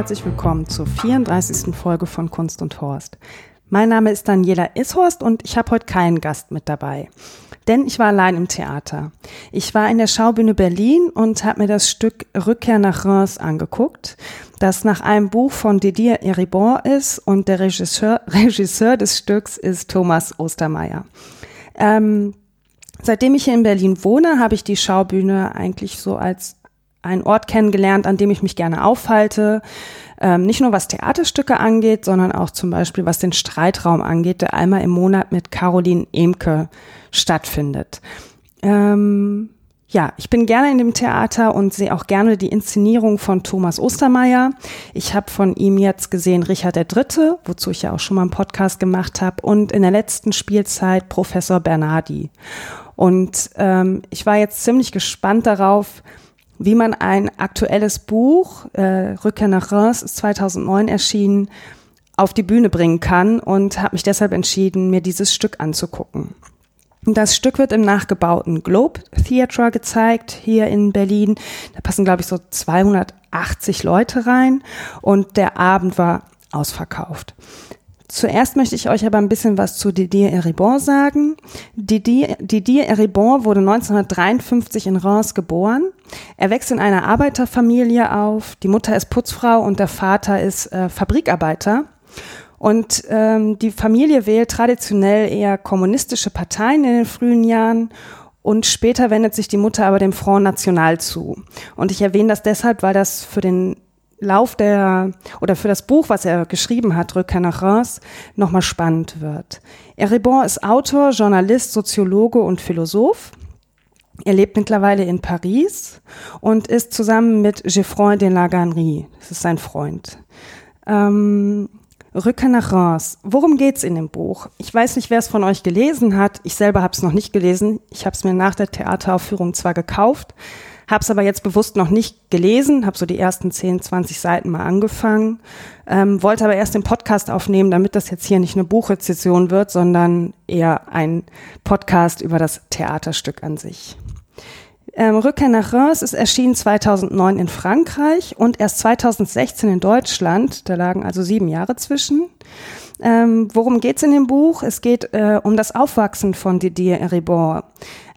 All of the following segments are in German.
Herzlich willkommen zur 34. Folge von Kunst und Horst. Mein Name ist Daniela Ishorst und ich habe heute keinen Gast mit dabei. Denn ich war allein im Theater. Ich war in der Schaubühne Berlin und habe mir das Stück Rückkehr nach Reims angeguckt, das nach einem Buch von Didier Eribon ist und der Regisseur, Regisseur des Stücks ist Thomas Ostermeier. Ähm, seitdem ich hier in Berlin wohne, habe ich die Schaubühne eigentlich so als einen Ort kennengelernt, an dem ich mich gerne aufhalte. Ähm, nicht nur was Theaterstücke angeht, sondern auch zum Beispiel was den Streitraum angeht, der einmal im Monat mit Caroline Emke stattfindet. Ähm, ja, ich bin gerne in dem Theater und sehe auch gerne die Inszenierung von Thomas Ostermeier. Ich habe von ihm jetzt gesehen Richard III., wozu ich ja auch schon mal einen Podcast gemacht habe, und in der letzten Spielzeit Professor Bernardi. Und ähm, ich war jetzt ziemlich gespannt darauf, wie man ein aktuelles Buch, äh, Rückkehr nach Reims, ist 2009 erschienen, auf die Bühne bringen kann und habe mich deshalb entschieden, mir dieses Stück anzugucken. Das Stück wird im nachgebauten Globe Theatre gezeigt, hier in Berlin. Da passen, glaube ich, so 280 Leute rein und der Abend war ausverkauft. Zuerst möchte ich euch aber ein bisschen was zu Didier Eribon sagen. Didier, Didier Eribon wurde 1953 in Reims geboren. Er wächst in einer Arbeiterfamilie auf. Die Mutter ist Putzfrau und der Vater ist äh, Fabrikarbeiter. Und ähm, die Familie wählt traditionell eher kommunistische Parteien in den frühen Jahren und später wendet sich die Mutter aber dem Front National zu. Und ich erwähne das deshalb, weil das für den Lauf der oder für das Buch, was er geschrieben hat, Rückkehr nach Reims, nochmal spannend wird. Eribon ist Autor, Journalist, Soziologe und Philosoph. Er lebt mittlerweile in Paris und ist zusammen mit Geoffroy de la Gannerie, das ist sein Freund. Ähm, Rückkehr nach Reims. Worum geht's in dem Buch? Ich weiß nicht, wer es von euch gelesen hat. Ich selber habe es noch nicht gelesen. Ich habe es mir nach der Theateraufführung zwar gekauft, habe es aber jetzt bewusst noch nicht gelesen, habe so die ersten 10, 20 Seiten mal angefangen, ähm, wollte aber erst den Podcast aufnehmen, damit das jetzt hier nicht eine Buchrezession wird, sondern eher ein Podcast über das Theaterstück an sich. Ähm, Rückkehr nach Reims ist erschienen 2009 in Frankreich und erst 2016 in Deutschland. Da lagen also sieben Jahre zwischen. Ähm, worum geht's in dem Buch? Es geht äh, um das Aufwachsen von Didier Eribon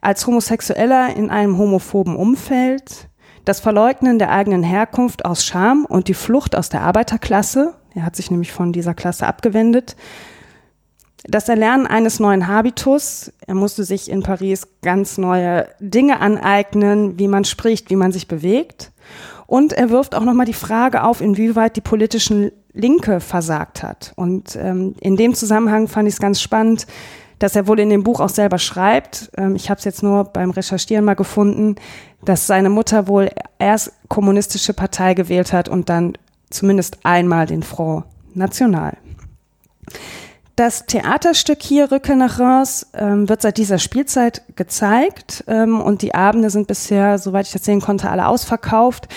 als Homosexueller in einem homophoben Umfeld, das Verleugnen der eigenen Herkunft aus Scham und die Flucht aus der Arbeiterklasse, er hat sich nämlich von dieser Klasse abgewendet, das Erlernen eines neuen Habitus, er musste sich in Paris ganz neue Dinge aneignen, wie man spricht, wie man sich bewegt. Und er wirft auch nochmal die Frage auf, inwieweit die politischen Linke versagt hat. Und ähm, in dem Zusammenhang fand ich es ganz spannend, dass er wohl in dem Buch auch selber schreibt, ähm, ich habe es jetzt nur beim Recherchieren mal gefunden, dass seine Mutter wohl erst kommunistische Partei gewählt hat und dann zumindest einmal den Front National. Das Theaterstück hier, Rücke nach Reims, ähm, wird seit dieser Spielzeit gezeigt ähm, und die Abende sind bisher, soweit ich das sehen konnte, alle ausverkauft.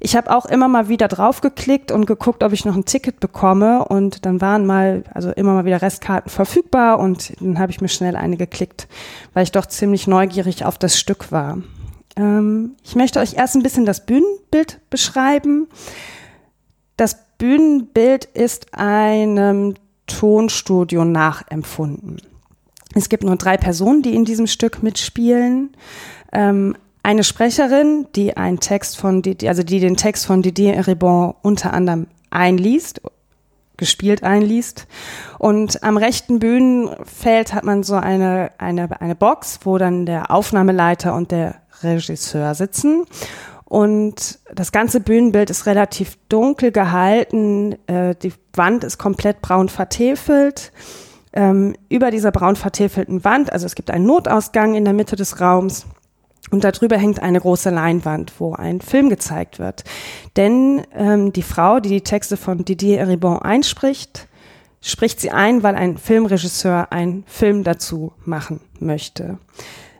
Ich habe auch immer mal wieder draufgeklickt und geguckt, ob ich noch ein Ticket bekomme. Und dann waren mal, also immer mal wieder Restkarten verfügbar und dann habe ich mir schnell eine geklickt, weil ich doch ziemlich neugierig auf das Stück war. Ähm, ich möchte euch erst ein bisschen das Bühnenbild beschreiben. Das Bühnenbild ist einem Tonstudio nachempfunden. Es gibt nur drei Personen, die in diesem Stück mitspielen. Ähm, eine Sprecherin, die einen Text von, also die den Text von Didier Eribon unter anderem einliest, gespielt einliest. Und am rechten Bühnenfeld hat man so eine, eine, eine Box, wo dann der Aufnahmeleiter und der Regisseur sitzen. Und das ganze Bühnenbild ist relativ dunkel gehalten. Äh, die Wand ist komplett braun vertefelt. Ähm, über dieser braun vertäfelten Wand, also es gibt einen Notausgang in der Mitte des Raums, Und darüber hängt eine große Leinwand, wo ein Film gezeigt wird. Denn ähm, die Frau, die die Texte von Didier Eribon einspricht, spricht sie ein, weil ein Filmregisseur einen Film dazu machen möchte.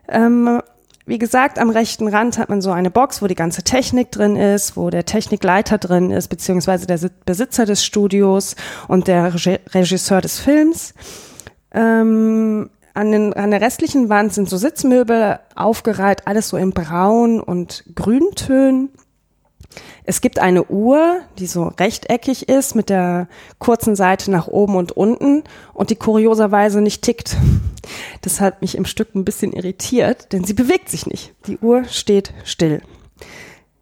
Ähm, wie gesagt, am rechten Rand hat man so eine Box, wo die ganze Technik drin ist, wo der Technikleiter drin ist, beziehungsweise der Besitzer des Studios und der Regisseur des Films. Ähm, an, den, an der restlichen Wand sind so Sitzmöbel aufgereiht, alles so in Braun und Grüntönen. Es gibt eine Uhr, die so rechteckig ist mit der kurzen Seite nach oben und unten und die kurioserweise nicht tickt. Das hat mich im Stück ein bisschen irritiert, denn sie bewegt sich nicht. Die Uhr steht still.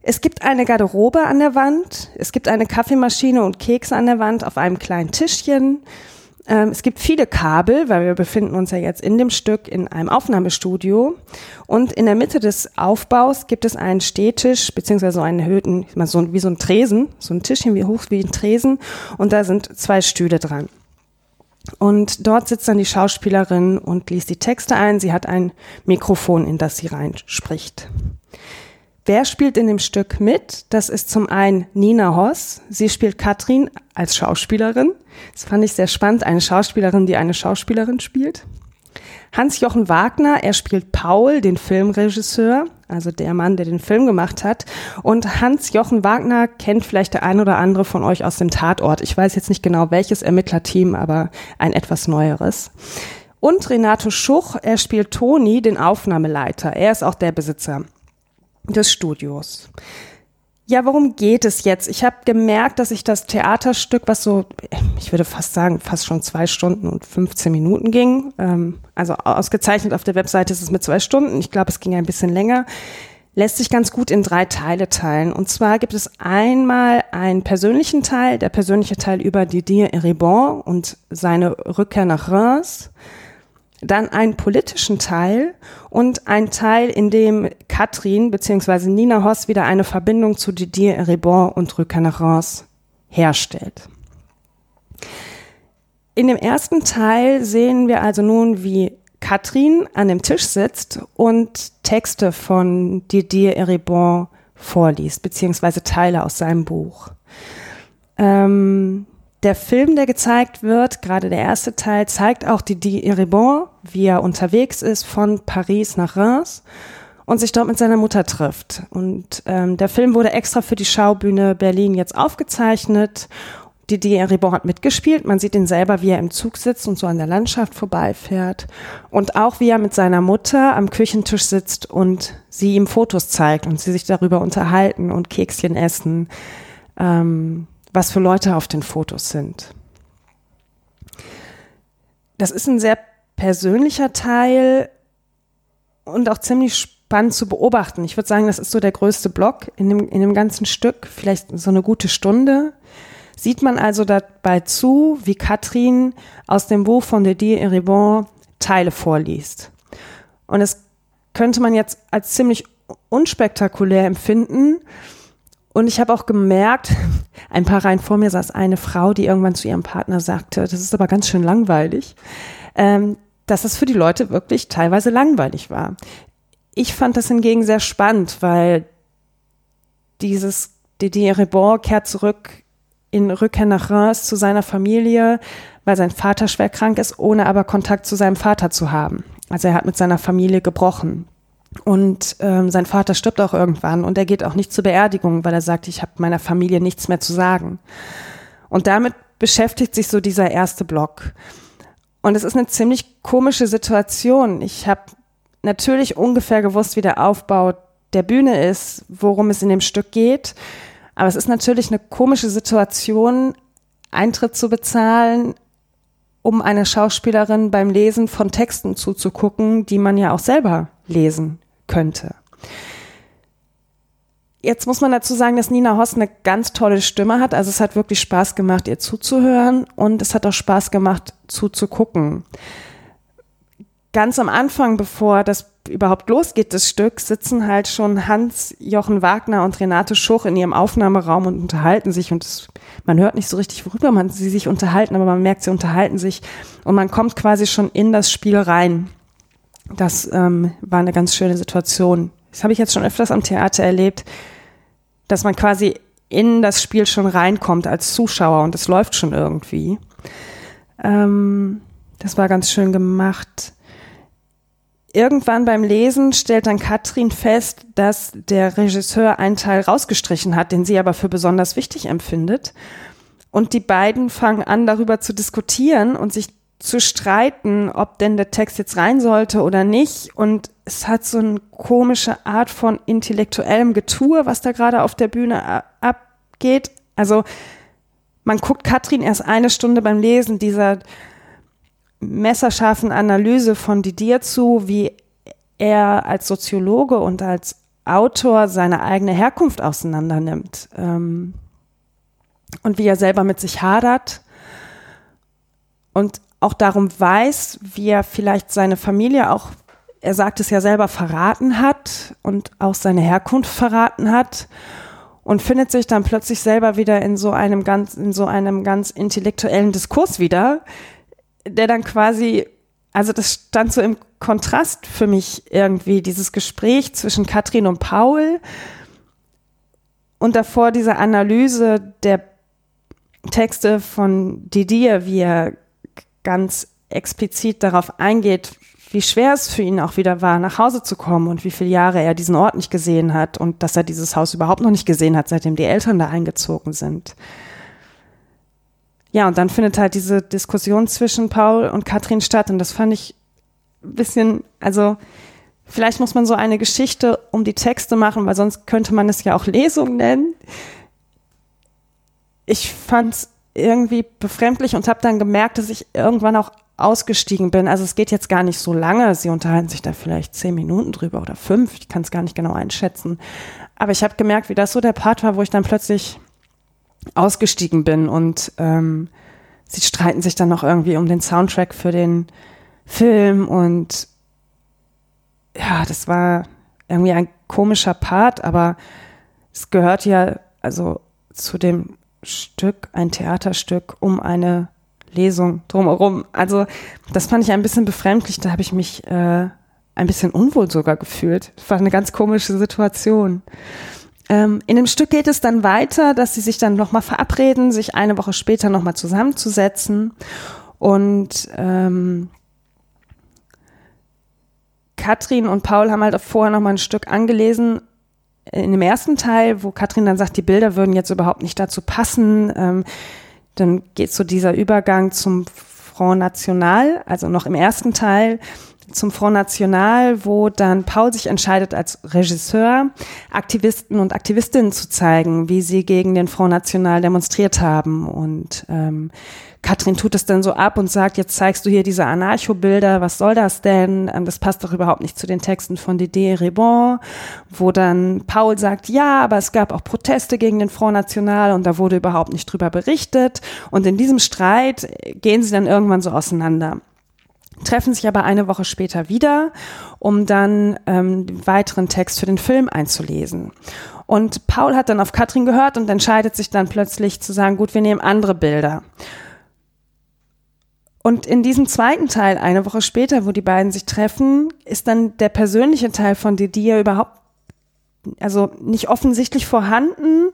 Es gibt eine Garderobe an der Wand, es gibt eine Kaffeemaschine und Kekse an der Wand auf einem kleinen Tischchen. Ähm, es gibt viele Kabel, weil wir befinden uns ja jetzt in dem Stück in einem Aufnahmestudio. Und in der Mitte des Aufbaus gibt es einen Stehtisch, beziehungsweise einen erhöhten, so, wie so ein Tresen, so ein Tischchen wie hoch wie ein Tresen. Und da sind zwei Stühle dran. Und dort sitzt dann die Schauspielerin und liest die Texte ein. Sie hat ein Mikrofon, in das sie reinspricht. Wer spielt in dem Stück mit? Das ist zum einen Nina Hoss. Sie spielt Katrin als Schauspielerin. Das fand ich sehr spannend. Eine Schauspielerin, die eine Schauspielerin spielt. Hans-Jochen Wagner, er spielt Paul, den Filmregisseur, also der Mann, der den Film gemacht hat. Und Hans-Jochen Wagner kennt vielleicht der ein oder andere von euch aus dem Tatort. Ich weiß jetzt nicht genau welches Ermittlerteam, aber ein etwas neueres. Und Renato Schuch, er spielt Toni, den Aufnahmeleiter. Er ist auch der Besitzer des Studios. Ja, worum geht es jetzt? Ich habe gemerkt, dass ich das Theaterstück, was so, ich würde fast sagen, fast schon zwei Stunden und 15 Minuten ging, ähm, also ausgezeichnet auf der Webseite ist es mit zwei Stunden, ich glaube, es ging ein bisschen länger, lässt sich ganz gut in drei Teile teilen. Und zwar gibt es einmal einen persönlichen Teil, der persönliche Teil über Didier Eribon und seine Rückkehr nach Reims dann einen politischen Teil und ein Teil, in dem Katrin bzw. Nina Hoss wieder eine Verbindung zu Didier Eribon und Reims herstellt. In dem ersten Teil sehen wir also nun, wie Katrin an dem Tisch sitzt und Texte von Didier Eribon vorliest, beziehungsweise Teile aus seinem Buch. Ähm, der Film, der gezeigt wird, gerade der erste Teil, zeigt auch Didier Eribon, wie er unterwegs ist von Paris nach Reims und sich dort mit seiner Mutter trifft. Und ähm, der Film wurde extra für die Schaubühne Berlin jetzt aufgezeichnet. Didier Eribon hat mitgespielt. Man sieht ihn selber, wie er im Zug sitzt und so an der Landschaft vorbeifährt. Und auch, wie er mit seiner Mutter am Küchentisch sitzt und sie ihm Fotos zeigt und sie sich darüber unterhalten und Kekschen essen. Ähm, was für Leute auf den Fotos sind. Das ist ein sehr persönlicher Teil und auch ziemlich spannend zu beobachten. Ich würde sagen, das ist so der größte Block in dem, in dem ganzen Stück, vielleicht so eine gute Stunde. Sieht man also dabei zu, wie Katrin aus dem Buch von Didier Eribon Teile vorliest. Und das könnte man jetzt als ziemlich unspektakulär empfinden, und ich habe auch gemerkt, ein paar Reihen vor mir saß eine Frau, die irgendwann zu ihrem Partner sagte, das ist aber ganz schön langweilig, ähm, dass es für die Leute wirklich teilweise langweilig war. Ich fand das hingegen sehr spannend, weil dieses Didier Rebord kehrt zurück in Rückkehr nach Reims zu seiner Familie, weil sein Vater schwer krank ist, ohne aber Kontakt zu seinem Vater zu haben. Also er hat mit seiner Familie gebrochen. Und ähm, sein Vater stirbt auch irgendwann und er geht auch nicht zur Beerdigung, weil er sagt, ich habe meiner Familie nichts mehr zu sagen. Und damit beschäftigt sich so dieser erste Block. Und es ist eine ziemlich komische Situation. Ich habe natürlich ungefähr gewusst, wie der Aufbau der Bühne ist, worum es in dem Stück geht. Aber es ist natürlich eine komische Situation, Eintritt zu bezahlen, um einer Schauspielerin beim Lesen von Texten zuzugucken, die man ja auch selber lesen könnte. Jetzt muss man dazu sagen, dass Nina Hoss eine ganz tolle Stimme hat. Also es hat wirklich Spaß gemacht, ihr zuzuhören und es hat auch Spaß gemacht, zuzugucken. Ganz am Anfang, bevor das überhaupt losgeht, das Stück, sitzen halt schon Hans, Jochen Wagner und Renate Schuch in ihrem Aufnahmeraum und unterhalten sich und es, man hört nicht so richtig, worüber man sie sich unterhalten, aber man merkt, sie unterhalten sich und man kommt quasi schon in das Spiel rein. Das ähm, war eine ganz schöne Situation. das habe ich jetzt schon öfters am Theater erlebt, dass man quasi in das Spiel schon reinkommt als Zuschauer und es läuft schon irgendwie. Ähm, das war ganz schön gemacht. Irgendwann beim Lesen stellt dann Katrin fest, dass der Regisseur einen Teil rausgestrichen hat, den sie aber für besonders wichtig empfindet. Und die beiden fangen an, darüber zu diskutieren und sich zu streiten, ob denn der Text jetzt rein sollte oder nicht. Und es hat so eine komische Art von intellektuellem Getue, was da gerade auf der Bühne abgeht. Also man guckt Katrin erst eine Stunde beim Lesen dieser messerscharfen Analyse von Didier zu, wie er als Soziologe und als Autor seine eigene Herkunft auseinandernimmt ähm, und wie er selber mit sich hadert und auch darum weiß, wie er vielleicht seine Familie auch, er sagt es ja selber, verraten hat und auch seine Herkunft verraten hat und findet sich dann plötzlich selber wieder in so einem ganz, in so einem ganz intellektuellen Diskurs wieder, der dann quasi, also das stand so im Kontrast für mich irgendwie, dieses Gespräch zwischen Katrin und Paul und davor diese Analyse der Texte von Didier, wie er ganz explizit darauf eingeht, wie schwer es für ihn auch wieder war, nach Hause zu kommen und wie viele Jahre er diesen Ort nicht gesehen hat und dass er dieses Haus überhaupt noch nicht gesehen hat, seitdem die Eltern da eingezogen sind. Ja, und dann findet halt diese Diskussion zwischen Paul und Katrin statt und das fand ich ein bisschen, also vielleicht muss man so eine Geschichte um die Texte machen, weil sonst könnte man es ja auch Lesung nennen. Ich fand es irgendwie befremdlich und habe dann gemerkt, dass ich irgendwann auch ausgestiegen bin. Also es geht jetzt gar nicht so lange. Sie unterhalten sich da vielleicht zehn Minuten drüber oder fünf. Ich kann es gar nicht genau einschätzen. Aber ich habe gemerkt, wie das so der Part war, wo ich dann plötzlich ausgestiegen bin und ähm, sie streiten sich dann noch irgendwie um den Soundtrack für den Film und ja, das war irgendwie ein komischer Part, aber es gehört ja also zu dem Stück, ein Theaterstück um eine Lesung drumherum. Also das fand ich ein bisschen befremdlich. Da habe ich mich äh, ein bisschen unwohl sogar gefühlt. Das war eine ganz komische Situation. Ähm, in dem Stück geht es dann weiter, dass sie sich dann nochmal verabreden, sich eine Woche später nochmal zusammenzusetzen. Und ähm, Katrin und Paul haben halt vorher nochmal ein Stück angelesen in dem ersten Teil, wo Katrin dann sagt, die Bilder würden jetzt überhaupt nicht dazu passen, ähm, dann geht so dieser Übergang zum Front National, also noch im ersten Teil zum Front National, wo dann Paul sich entscheidet, als Regisseur Aktivisten und Aktivistinnen zu zeigen, wie sie gegen den Front National demonstriert haben. Und ähm, Katrin tut es dann so ab und sagt, jetzt zeigst du hier diese Anarcho-Bilder, was soll das denn? Ähm, das passt doch überhaupt nicht zu den Texten von Didier Rebon, wo dann Paul sagt, ja, aber es gab auch Proteste gegen den Front National und da wurde überhaupt nicht drüber berichtet. Und in diesem Streit gehen sie dann irgendwann so auseinander treffen sich aber eine Woche später wieder, um dann ähm, den weiteren Text für den Film einzulesen. Und Paul hat dann auf Katrin gehört und entscheidet sich dann plötzlich zu sagen, gut, wir nehmen andere Bilder. Und in diesem zweiten Teil, eine Woche später, wo die beiden sich treffen, ist dann der persönliche Teil von Didier überhaupt, also nicht offensichtlich vorhanden,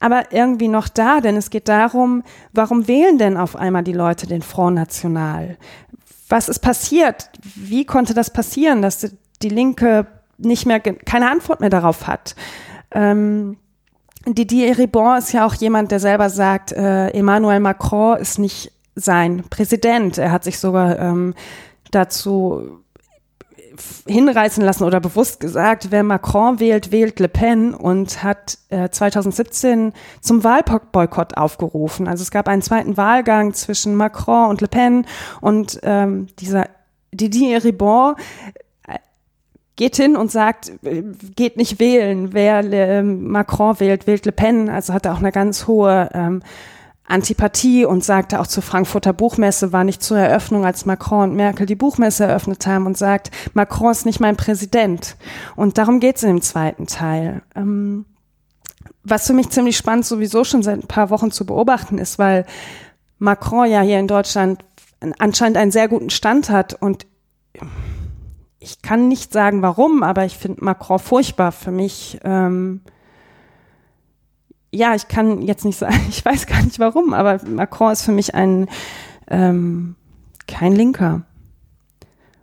aber irgendwie noch da, denn es geht darum, warum wählen denn auf einmal die Leute den Front National? Was ist passiert? Wie konnte das passieren, dass die Linke nicht mehr, keine Antwort mehr darauf hat? Ähm, Didier Ribon ist ja auch jemand, der selber sagt, äh, Emmanuel Macron ist nicht sein Präsident. Er hat sich sogar ähm, dazu hinreißen lassen oder bewusst gesagt, wer Macron wählt, wählt Le Pen und hat äh, 2017 zum Wahlboykott aufgerufen. Also es gab einen zweiten Wahlgang zwischen Macron und Le Pen und ähm, dieser Didier Ribon äh, geht hin und sagt, äh, geht nicht wählen. Wer äh, Macron wählt, wählt Le Pen. Also hat er auch eine ganz hohe ähm, Antipathie und sagte auch zur Frankfurter Buchmesse, war nicht zur Eröffnung, als Macron und Merkel die Buchmesse eröffnet haben und sagt, Macron ist nicht mein Präsident. Und darum geht es in dem zweiten Teil. Ähm, was für mich ziemlich spannend sowieso schon seit ein paar Wochen zu beobachten ist, weil Macron ja hier in Deutschland anscheinend einen sehr guten Stand hat und ich kann nicht sagen, warum, aber ich finde Macron furchtbar. Für mich, ähm, ja, ich kann jetzt nicht sagen, ich weiß gar nicht warum, aber Macron ist für mich ein ähm, kein Linker.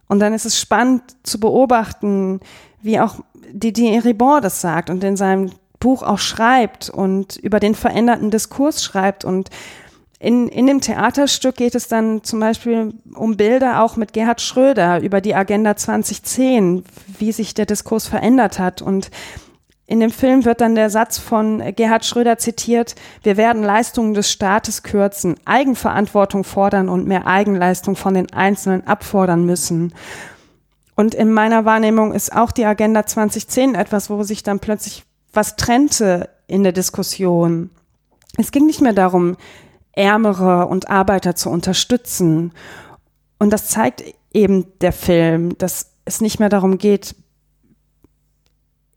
Und dann ist es spannend zu beobachten, wie auch Didier Ribon das sagt und in seinem Buch auch schreibt und über den veränderten Diskurs schreibt. Und in, in dem Theaterstück geht es dann zum Beispiel um Bilder auch mit Gerhard Schröder über die Agenda 2010, wie sich der Diskurs verändert hat. Und in dem Film wird dann der Satz von Gerhard Schröder zitiert, wir werden Leistungen des Staates kürzen, Eigenverantwortung fordern und mehr Eigenleistung von den Einzelnen abfordern müssen. Und in meiner Wahrnehmung ist auch die Agenda 2010 etwas, wo sich dann plötzlich was trennte in der Diskussion. Es ging nicht mehr darum, Ärmere und Arbeiter zu unterstützen. Und das zeigt eben der Film, dass es nicht mehr darum geht,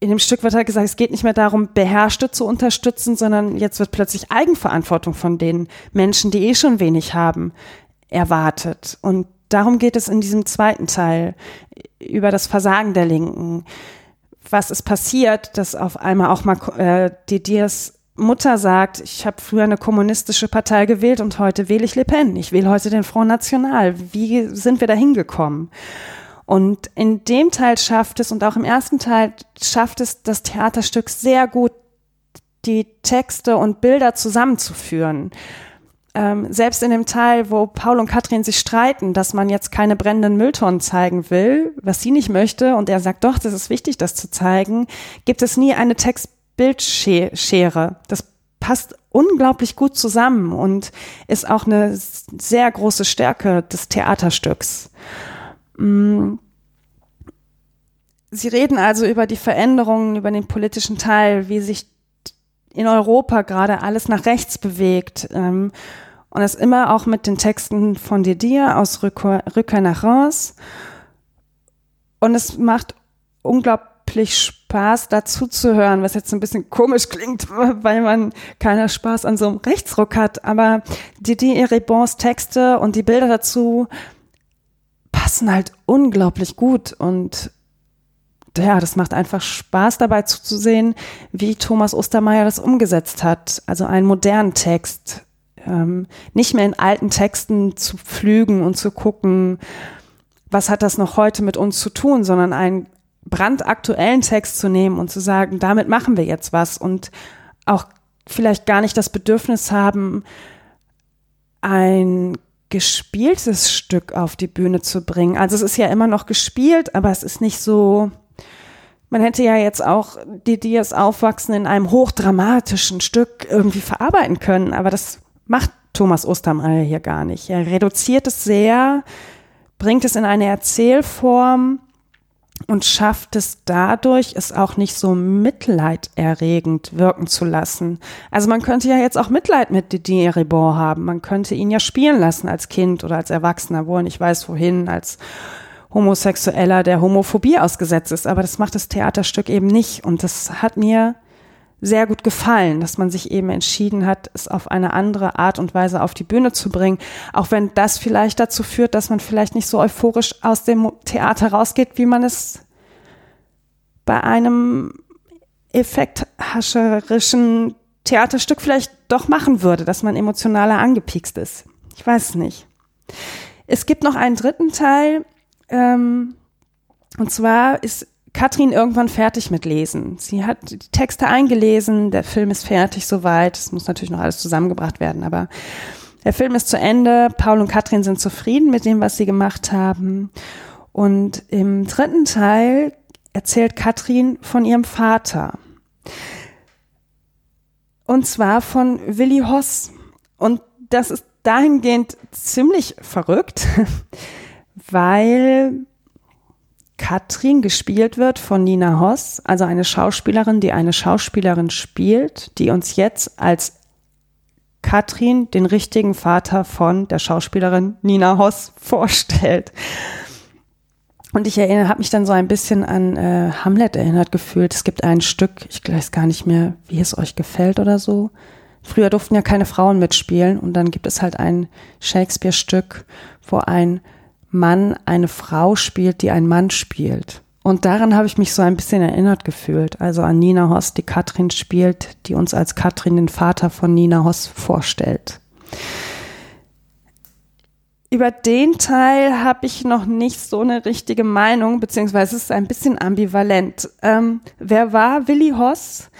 in dem Stück wird halt gesagt, es geht nicht mehr darum, Beherrschte zu unterstützen, sondern jetzt wird plötzlich Eigenverantwortung von den Menschen, die eh schon wenig haben, erwartet. Und darum geht es in diesem zweiten Teil über das Versagen der Linken. Was ist passiert, dass auf einmal auch mal äh, Didiers Mutter sagt, ich habe früher eine kommunistische Partei gewählt und heute wähle ich Le Pen. Ich wähle heute den Front National. Wie sind wir da hingekommen? Und in dem Teil schafft es und auch im ersten Teil schafft es das Theaterstück sehr gut, die Texte und Bilder zusammenzuführen. Ähm, selbst in dem Teil, wo Paul und Katrin sich streiten, dass man jetzt keine brennenden Mülltonnen zeigen will, was sie nicht möchte, und er sagt, doch, das ist wichtig, das zu zeigen, gibt es nie eine Text-Bild-Schere. Das passt unglaublich gut zusammen und ist auch eine sehr große Stärke des Theaterstücks. Mm. Sie reden also über die Veränderungen, über den politischen Teil, wie sich in Europa gerade alles nach rechts bewegt. Ähm, und das immer auch mit den Texten von Didier aus Rückkehr, nach Reims. Und es macht unglaublich Spaß, dazu zu hören, was jetzt ein bisschen komisch klingt, weil man keiner Spaß an so einem Rechtsruck hat. Aber Didier Rebons Texte und die Bilder dazu passen halt unglaublich gut und ja, das macht einfach Spaß dabei zuzusehen, wie Thomas Ostermeier das umgesetzt hat. Also einen modernen Text, ähm, nicht mehr in alten Texten zu pflügen und zu gucken, was hat das noch heute mit uns zu tun, sondern einen brandaktuellen Text zu nehmen und zu sagen, damit machen wir jetzt was und auch vielleicht gar nicht das Bedürfnis haben, ein gespieltes Stück auf die Bühne zu bringen. Also es ist ja immer noch gespielt, aber es ist nicht so, man hätte ja jetzt auch die Dias Aufwachsen in einem hochdramatischen Stück irgendwie verarbeiten können, aber das macht Thomas Ostermeier hier gar nicht. Er reduziert es sehr, bringt es in eine Erzählform, und schafft es dadurch, es auch nicht so mitleiderregend wirken zu lassen. Also man könnte ja jetzt auch Mitleid mit Didier Ribon haben. Man könnte ihn ja spielen lassen als Kind oder als Erwachsener, wo er nicht weiß wohin, als Homosexueller, der Homophobie ausgesetzt ist. Aber das macht das Theaterstück eben nicht. Und das hat mir sehr gut gefallen, dass man sich eben entschieden hat, es auf eine andere Art und Weise auf die Bühne zu bringen. Auch wenn das vielleicht dazu führt, dass man vielleicht nicht so euphorisch aus dem Theater rausgeht, wie man es bei einem effekthascherischen Theaterstück vielleicht doch machen würde, dass man emotionaler angepiekst ist. Ich weiß nicht. Es gibt noch einen dritten Teil, ähm, und zwar ist Katrin irgendwann fertig mit Lesen. Sie hat die Texte eingelesen, der Film ist fertig soweit. Es muss natürlich noch alles zusammengebracht werden, aber der Film ist zu Ende. Paul und Katrin sind zufrieden mit dem, was sie gemacht haben. Und im dritten Teil erzählt Katrin von ihrem Vater. Und zwar von Willi Hoss. Und das ist dahingehend ziemlich verrückt, weil Katrin gespielt wird von Nina Hoss, also eine Schauspielerin, die eine Schauspielerin spielt, die uns jetzt als Katrin den richtigen Vater von der Schauspielerin Nina Hoss vorstellt. Und ich erinnere, habe mich dann so ein bisschen an äh, Hamlet erinnert gefühlt. Es gibt ein Stück, ich weiß gar nicht mehr, wie es euch gefällt oder so. Früher durften ja keine Frauen mitspielen und dann gibt es halt ein Shakespeare-Stück, wo ein Mann eine Frau spielt, die ein Mann spielt. Und daran habe ich mich so ein bisschen erinnert gefühlt. Also an Nina Hoss, die Katrin spielt, die uns als Katrin den Vater von Nina Hoss vorstellt. Über den Teil habe ich noch nicht so eine richtige Meinung, beziehungsweise es ist ein bisschen ambivalent. Ähm, wer war Willi Hoss?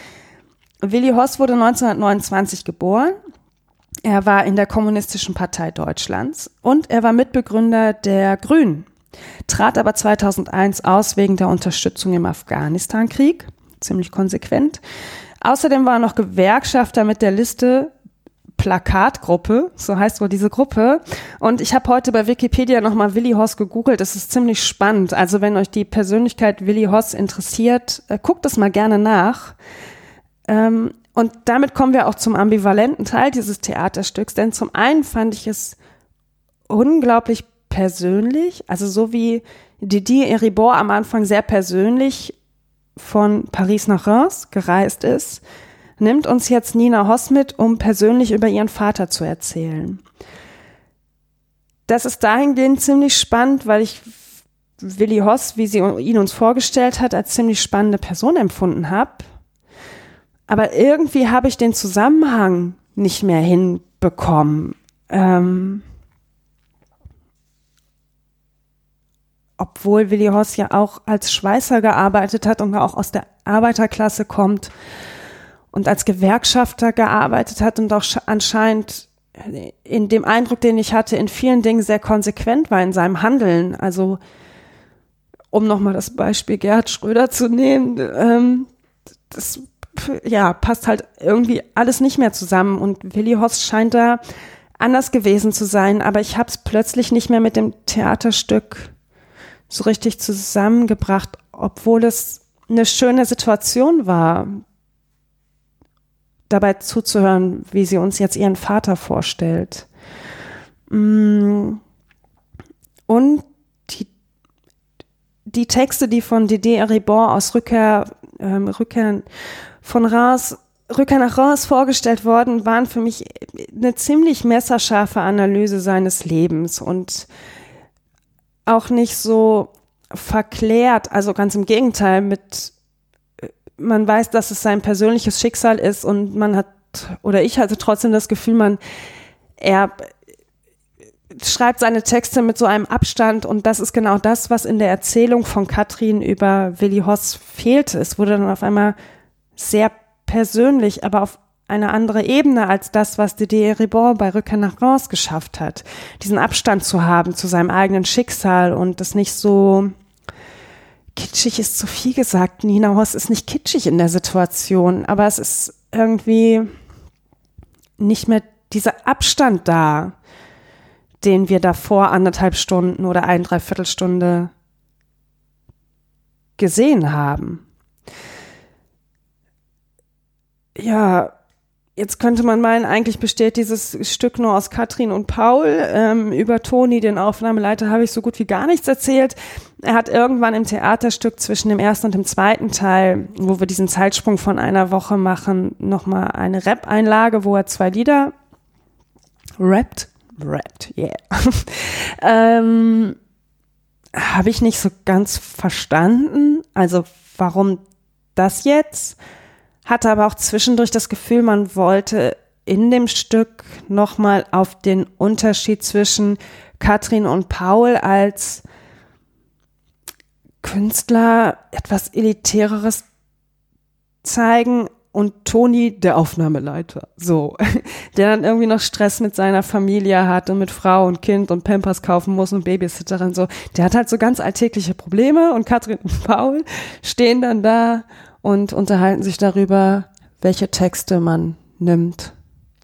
Willi Hoss wurde 1929 geboren. Er war in der Kommunistischen Partei Deutschlands und er war Mitbegründer der Grünen, trat aber 2001 aus wegen der Unterstützung im Afghanistan-Krieg, ziemlich konsequent. Außerdem war er noch Gewerkschafter mit der Liste Plakatgruppe, so heißt wohl diese Gruppe. Und ich habe heute bei Wikipedia nochmal Willi Hoss gegoogelt. Das ist ziemlich spannend. Also wenn euch die Persönlichkeit Willi Hoss interessiert, äh, guckt es mal gerne nach. Ähm, und damit kommen wir auch zum ambivalenten Teil dieses Theaterstücks. Denn zum einen fand ich es unglaublich persönlich, also so wie Didier Eribor am Anfang sehr persönlich von Paris nach Reims gereist ist, nimmt uns jetzt Nina Hoss mit, um persönlich über ihren Vater zu erzählen. Das ist dahingehend ziemlich spannend, weil ich Willi Hoss, wie sie ihn uns vorgestellt hat, als ziemlich spannende Person empfunden habe. Aber irgendwie habe ich den Zusammenhang nicht mehr hinbekommen. Ähm, obwohl Willi Hoss ja auch als Schweißer gearbeitet hat und auch aus der Arbeiterklasse kommt und als Gewerkschafter gearbeitet hat und auch anscheinend in dem Eindruck, den ich hatte, in vielen Dingen sehr konsequent war in seinem Handeln. Also um nochmal das Beispiel Gerhard Schröder zu nehmen, ähm, das ja, passt halt irgendwie alles nicht mehr zusammen. Und Willi Hoss scheint da anders gewesen zu sein, aber ich habe es plötzlich nicht mehr mit dem Theaterstück so richtig zusammengebracht, obwohl es eine schöne Situation war, dabei zuzuhören, wie sie uns jetzt ihren Vater vorstellt. Mm. Und die, die Texte, die von Didier Ribon aus Rückkehr, ähm, Rückkehr von Reims, Rückkehr nach Reims vorgestellt worden, waren für mich eine ziemlich messerscharfe Analyse seines Lebens und auch nicht so verklärt, also ganz im Gegenteil mit man weiß, dass es sein persönliches Schicksal ist und man hat, oder ich hatte trotzdem das Gefühl, man, er schreibt seine Texte mit so einem Abstand und das ist genau das, was in der Erzählung von Katrin über Willi Hoss fehlte. Es wurde dann auf einmal sehr persönlich, aber auf eine andere Ebene als das, was Didier Ribon bei Rückkehr nach Reims geschafft hat. Diesen Abstand zu haben zu seinem eigenen Schicksal und das nicht so kitschig ist zu viel gesagt. Nina Hoss ist nicht kitschig in der Situation, aber es ist irgendwie nicht mehr dieser Abstand da, den wir davor anderthalb Stunden oder ein Dreiviertelstunde gesehen haben. Ja, Jetzt könnte man meinen, eigentlich besteht dieses Stück nur aus Katrin und Paul. Ähm, über Toni, den Aufnahmeleiter, habe ich so gut wie gar nichts erzählt. Er hat irgendwann im Theaterstück zwischen dem ersten und dem zweiten Teil, wo wir diesen Zeitsprung von einer Woche machen, nochmal eine Rap-Einlage, wo er zwei Lieder rappt. Rappt, yeah. ähm, habe ich nicht so ganz verstanden. Also warum das jetzt? Hatte aber auch zwischendurch das Gefühl, man wollte in dem Stück nochmal auf den Unterschied zwischen Katrin und Paul als Künstler etwas Elitäreres zeigen und Toni, der Aufnahmeleiter, so, der dann irgendwie noch Stress mit seiner Familie hat und mit Frau und Kind und Pampers kaufen muss und Babysitterin, so, der hat halt so ganz alltägliche Probleme und Katrin und Paul stehen dann da und unterhalten sich darüber, welche Texte man nimmt.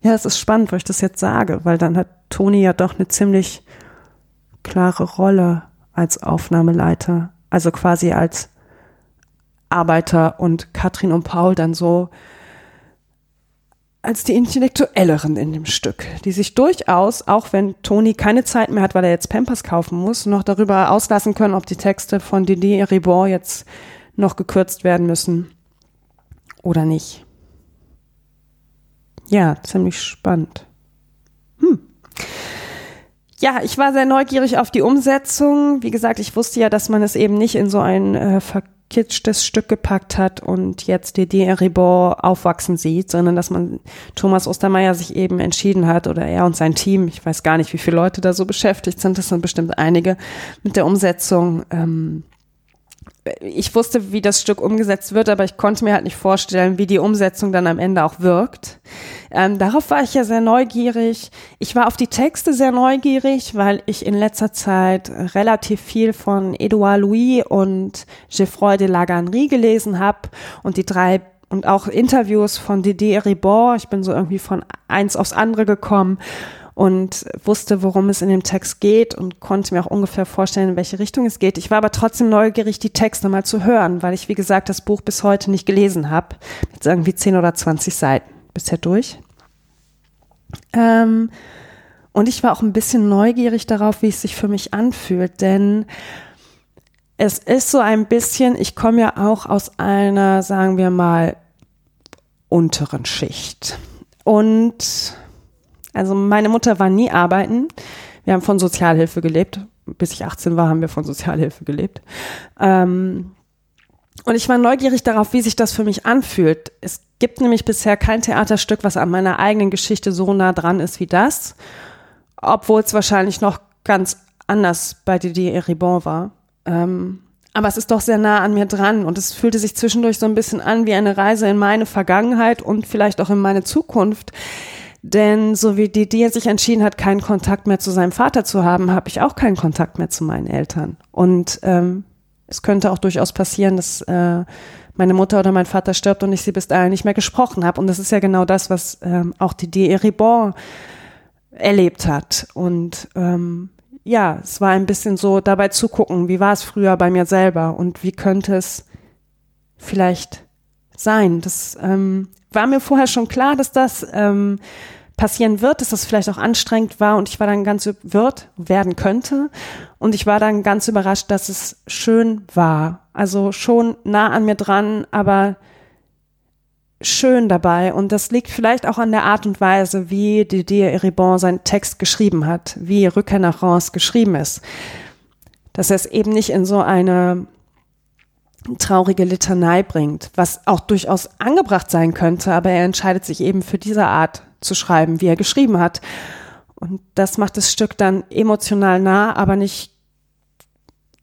Ja, es ist spannend, wo ich das jetzt sage, weil dann hat Toni ja doch eine ziemlich klare Rolle als Aufnahmeleiter, also quasi als Arbeiter und Katrin und Paul dann so als die Intellektuelleren in dem Stück, die sich durchaus, auch wenn Toni keine Zeit mehr hat, weil er jetzt Pampers kaufen muss, noch darüber auslassen können, ob die Texte von Didier Ribon jetzt noch gekürzt werden müssen oder nicht. Ja, ziemlich spannend. Hm. ja, ich war sehr neugierig auf die Umsetzung. Wie gesagt, ich wusste ja, dass man es eben nicht in so ein äh, verkitschtes Stück gepackt hat und jetzt die DR aufwachsen sieht, sondern dass man Thomas Ostermeier sich eben entschieden hat oder er und sein Team, ich weiß gar nicht, wie viele Leute da so beschäftigt sind, das sind bestimmt einige, mit der Umsetzung ähm, ich wusste, wie das Stück umgesetzt wird, aber ich konnte mir halt nicht vorstellen, wie die Umsetzung dann am Ende auch wirkt. Ähm, darauf war ich ja sehr neugierig. Ich war auf die Texte sehr neugierig, weil ich in letzter Zeit relativ viel von Edouard Louis und Geoffroy de Laganerie gelesen habe und die drei und auch Interviews von Didier Ribord. Ich bin so irgendwie von eins aufs andere gekommen und wusste, worum es in dem Text geht und konnte mir auch ungefähr vorstellen, in welche Richtung es geht. Ich war aber trotzdem neugierig, die Texte mal zu hören, weil ich, wie gesagt, das Buch bis heute nicht gelesen habe. Jetzt irgendwie 10 oder 20 Seiten bisher durch. Ähm, und ich war auch ein bisschen neugierig darauf, wie es sich für mich anfühlt, denn es ist so ein bisschen, ich komme ja auch aus einer, sagen wir mal, unteren Schicht. Und also meine Mutter war nie arbeiten. Wir haben von Sozialhilfe gelebt. Bis ich 18 war, haben wir von Sozialhilfe gelebt. Ähm, und ich war neugierig darauf, wie sich das für mich anfühlt. Es gibt nämlich bisher kein Theaterstück, was an meiner eigenen Geschichte so nah dran ist wie das, obwohl es wahrscheinlich noch ganz anders bei Didier Ribon war. Ähm, aber es ist doch sehr nah an mir dran und es fühlte sich zwischendurch so ein bisschen an wie eine Reise in meine Vergangenheit und vielleicht auch in meine Zukunft. Denn so wie Didier sich entschieden hat, keinen Kontakt mehr zu seinem Vater zu haben, habe ich auch keinen Kontakt mehr zu meinen Eltern. Und ähm, es könnte auch durchaus passieren, dass äh, meine Mutter oder mein Vater stirbt und ich sie bis dahin nicht mehr gesprochen habe. Und das ist ja genau das, was ähm, auch Didier Eribon erlebt hat. Und ähm, ja, es war ein bisschen so dabei zugucken, wie war es früher bei mir selber und wie könnte es vielleicht sein. Das ähm, war mir vorher schon klar, dass das ähm, passieren wird, dass das vielleicht auch anstrengend war und ich war dann ganz wird, werden könnte. Und ich war dann ganz überrascht, dass es schön war. Also schon nah an mir dran, aber schön dabei. Und das liegt vielleicht auch an der Art und Weise, wie Didier Eribon seinen Text geschrieben hat, wie Rückkehr nach Reims geschrieben ist. Dass er es eben nicht in so eine traurige Litanei bringt, was auch durchaus angebracht sein könnte, aber er entscheidet sich eben für diese Art zu schreiben, wie er geschrieben hat. Und das macht das Stück dann emotional nah, aber nicht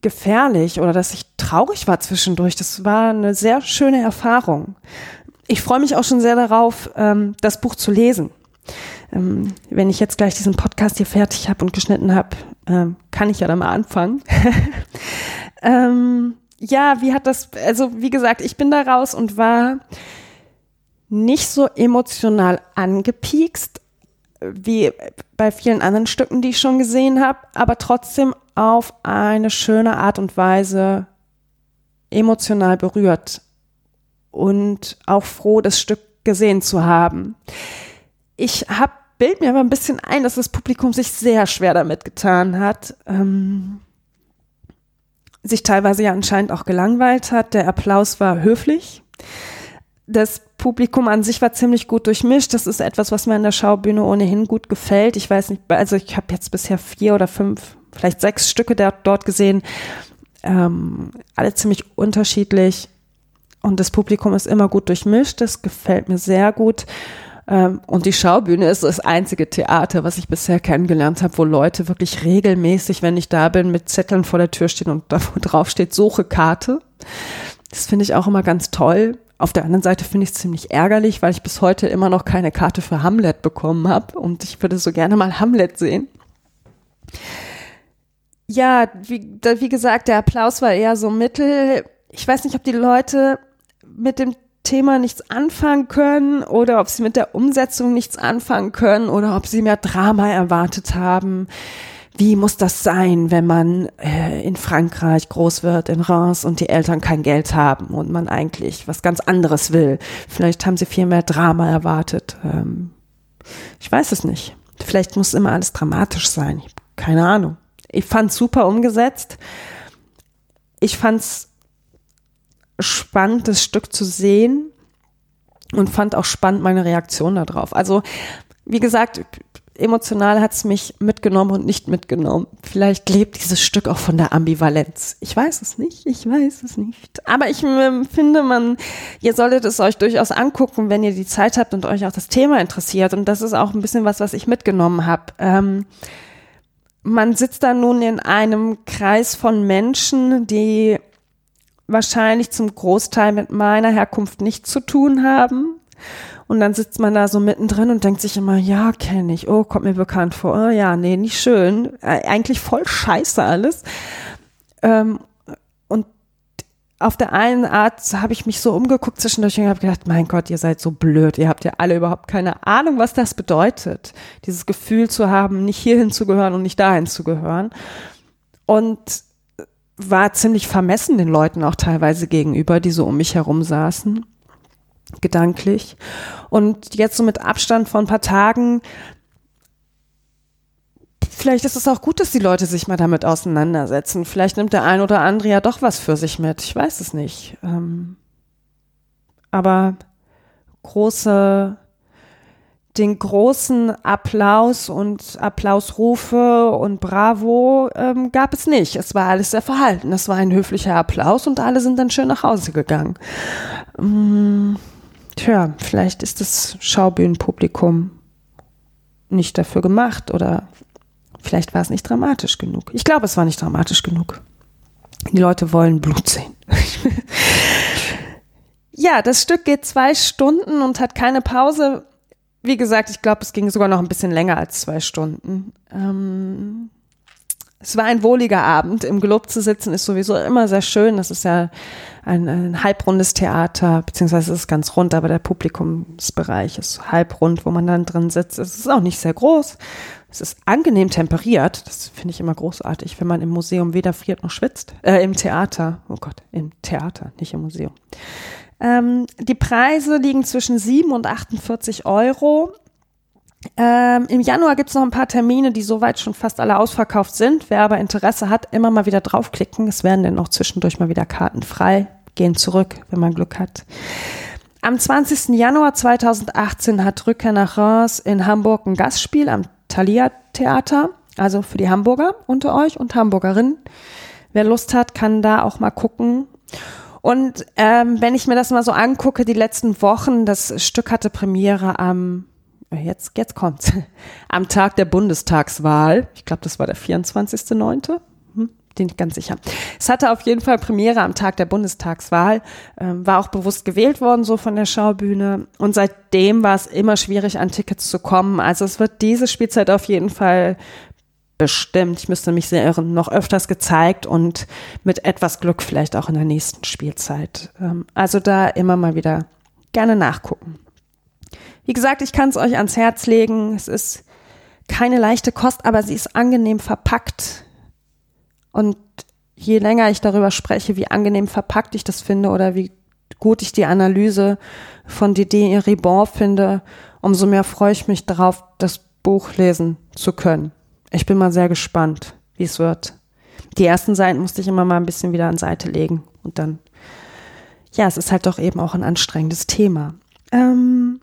gefährlich oder dass ich traurig war zwischendurch. Das war eine sehr schöne Erfahrung. Ich freue mich auch schon sehr darauf, ähm, das Buch zu lesen. Ähm, wenn ich jetzt gleich diesen Podcast hier fertig habe und geschnitten habe, ähm, kann ich ja dann mal anfangen. ja, wie hat das, also wie gesagt, ich bin da raus und war nicht so emotional angepiekst wie bei vielen anderen Stücken, die ich schon gesehen habe, aber trotzdem auf eine schöne Art und Weise emotional berührt und auch froh, das Stück gesehen zu haben. Ich habe bild mir aber ein bisschen ein, dass das Publikum sich sehr schwer damit getan hat. Ähm, sich teilweise ja anscheinend auch gelangweilt hat. Der Applaus war höflich. Das Publikum an sich war ziemlich gut durchmischt. Das ist etwas, was mir an der Schaubühne ohnehin gut gefällt. Ich weiß nicht, also ich habe jetzt bisher vier oder fünf, vielleicht sechs Stücke dort gesehen. Ähm, alle ziemlich unterschiedlich. Und das Publikum ist immer gut durchmischt. Das gefällt mir sehr gut. Ähm, und die Schaubühne ist das einzige Theater, was ich bisher kennengelernt habe, wo Leute wirklich regelmäßig, wenn ich da bin, mit Zetteln vor der Tür stehen und da drauf steht, suche Karte. Das finde ich auch immer ganz toll. Auf der anderen Seite finde ich es ziemlich ärgerlich, weil ich bis heute immer noch keine Karte für Hamlet bekommen habe und ich würde so gerne mal Hamlet sehen. Ja, wie, wie gesagt, der Applaus war eher so mittel. Ich weiß nicht, ob die Leute mit dem Thema nichts anfangen können oder ob sie mit der Umsetzung nichts anfangen können oder ob sie mehr Drama erwartet haben. Wie muss das sein, wenn man äh, in Frankreich groß wird, in Reims und die Eltern kein Geld haben und man eigentlich was ganz anderes will? Vielleicht haben sie viel mehr Drama erwartet. Ähm, ich weiß es nicht. Vielleicht muss immer alles dramatisch sein. Keine Ahnung. Ich fand super umgesetzt. Ich fand's spannend, das Stück zu sehen und fand auch spannend meine Reaktion darauf. Also, wie gesagt, emotional hat es mich mitgenommen und nicht mitgenommen. Vielleicht lebt dieses Stück auch von der Ambivalenz. Ich weiß es nicht, ich weiß es nicht. Aber ich äh, finde, man, ihr solltet es euch durchaus angucken, wenn ihr die Zeit habt und euch auch das Thema interessiert. Und das ist auch ein bisschen was, was ich mitgenommen habe. Ähm, man sitzt da nun in einem Kreis von Menschen, die wahrscheinlich zum Großteil mit meiner Herkunft nichts zu tun haben. Und dann sitzt man da so mittendrin und denkt sich immer, ja, kenne ich, oh, kommt mir bekannt vor, oh, ja, nee, nicht schön, äh, eigentlich voll scheiße alles. Ähm, und auf der einen Art habe ich mich so umgeguckt zwischendurch und habe gedacht, mein Gott, ihr seid so blöd, ihr habt ja alle überhaupt keine Ahnung, was das bedeutet, dieses Gefühl zu haben, nicht hierhin zu gehören und nicht dahin zu gehören. Und war ziemlich vermessen den Leuten auch teilweise gegenüber, die so um mich herum saßen gedanklich. Und jetzt so mit Abstand von ein paar Tagen, vielleicht ist es auch gut, dass die Leute sich mal damit auseinandersetzen. Vielleicht nimmt der ein oder andere ja doch was für sich mit. Ich weiß es nicht. Ähm, aber große, den großen Applaus und Applausrufe und Bravo ähm, gab es nicht. Es war alles sehr verhalten. Es war ein höflicher Applaus und alle sind dann schön nach Hause gegangen. Ähm, tja, vielleicht ist das Schaubühnenpublikum nicht dafür gemacht oder vielleicht war es nicht dramatisch genug. Ich glaube, es war nicht dramatisch genug. Die Leute wollen Blut sehen. ja, das Stück geht zwei Stunden und hat keine Pause. Wie gesagt, ich glaube, es ging sogar noch ein bisschen länger als zwei Stunden. Ähm, es war ein wohliger Abend. Im Glob zu sitzen ist sowieso immer sehr schön. Das ist ja ein, ein halbrundes Theater, beziehungsweise es ist ganz rund, aber der Publikumsbereich ist halbrund, wo man dann drin sitzt. Es ist auch nicht sehr groß. Es ist angenehm temperiert. Das finde ich immer großartig, wenn man im Museum weder friert noch schwitzt. Äh, im Theater. Oh Gott, im Theater, nicht im Museum. Ähm, die Preise liegen zwischen 7 und 48 Euro. Ähm, Im Januar gibt es noch ein paar Termine, die soweit schon fast alle ausverkauft sind. Wer aber Interesse hat, immer mal wieder draufklicken. Es werden dann auch zwischendurch mal wieder Karten frei. Gehen zurück, wenn man Glück hat. Am 20. Januar 2018 hat Rückkehr nach Reims in Hamburg ein Gastspiel am Thalia Theater. Also für die Hamburger unter euch und Hamburgerinnen. Wer Lust hat, kann da auch mal gucken. Und ähm, wenn ich mir das mal so angucke, die letzten Wochen, das Stück hatte Premiere am jetzt, jetzt kommt's. Am Tag der Bundestagswahl, ich glaube, das war der 24.9., hm, den ich ganz sicher. Es hatte auf jeden Fall Premiere am Tag der Bundestagswahl, ähm, war auch bewusst gewählt worden, so von der Schaubühne. Und seitdem war es immer schwierig, an Tickets zu kommen. Also es wird diese Spielzeit auf jeden Fall bestimmt, ich müsste mich sehr noch öfters gezeigt und mit etwas Glück vielleicht auch in der nächsten Spielzeit. Ähm, also da immer mal wieder gerne nachgucken. Wie gesagt, ich kann es euch ans Herz legen. Es ist keine leichte Kost, aber sie ist angenehm verpackt. Und je länger ich darüber spreche, wie angenehm verpackt ich das finde oder wie gut ich die Analyse von Didier Ribon finde, umso mehr freue ich mich darauf, das Buch lesen zu können. Ich bin mal sehr gespannt, wie es wird. Die ersten Seiten musste ich immer mal ein bisschen wieder an Seite legen und dann, ja, es ist halt doch eben auch ein anstrengendes Thema. Ähm,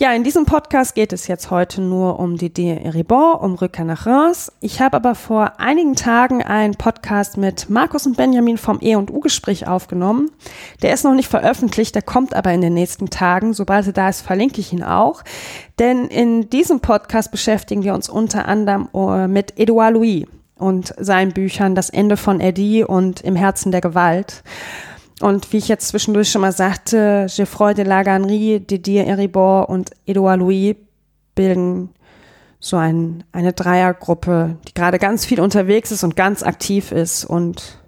ja, in diesem Podcast geht es jetzt heute nur um Didier Eribon, um Rückkehr nach Reims. Ich habe aber vor einigen Tagen einen Podcast mit Markus und Benjamin vom E und U-Gespräch aufgenommen. Der ist noch nicht veröffentlicht, der kommt aber in den nächsten Tagen. Sobald er da ist, verlinke ich ihn auch. Denn in diesem Podcast beschäftigen wir uns unter anderem äh, mit Edouard Louis und seinen Büchern Das Ende von Eddie und Im Herzen der Gewalt. Und wie ich jetzt zwischendurch schon mal sagte, Geoffroy de Laganerie, Didier Eribor und Edouard Louis bilden so ein, eine Dreiergruppe, die gerade ganz viel unterwegs ist und ganz aktiv ist und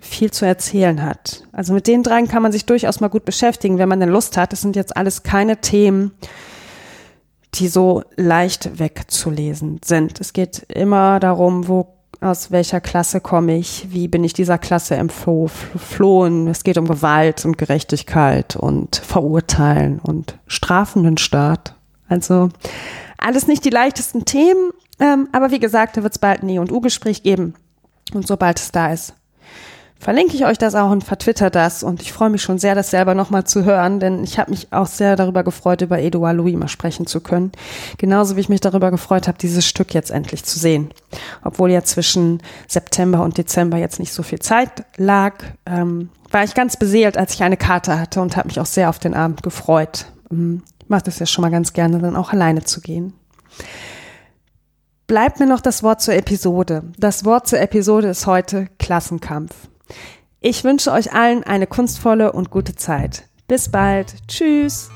viel zu erzählen hat. Also mit den dreien kann man sich durchaus mal gut beschäftigen, wenn man denn Lust hat. Das sind jetzt alles keine Themen, die so leicht wegzulesen sind. Es geht immer darum, wo aus welcher Klasse komme ich, wie bin ich dieser Klasse entflohen. Es geht um Gewalt und Gerechtigkeit und Verurteilen und strafenden Staat. Also alles nicht die leichtesten Themen, ähm, aber wie gesagt, da wird es bald ein E- und U-Gespräch geben. Und sobald es da ist, verlinke ich euch das auch und vertwitter das. Und ich freue mich schon sehr, das selber nochmal zu hören, denn ich habe mich auch sehr darüber gefreut, über Edouard Louis mal sprechen zu können. Genauso wie ich mich darüber gefreut habe, dieses Stück jetzt endlich zu sehen. Obwohl ja zwischen September und Dezember jetzt nicht so viel Zeit lag, ähm, war ich ganz beseelt, als ich eine Karte hatte und habe mich auch sehr auf den Abend gefreut. Ähm, ich mache das ja schon mal ganz gerne, dann auch alleine zu gehen bleibt mir noch das Wort zur Episode. Das Wort zur Episode ist heute Klassenkampf. Ich wünsche euch allen eine kunstvolle und gute Zeit. Bis bald. Tschüss.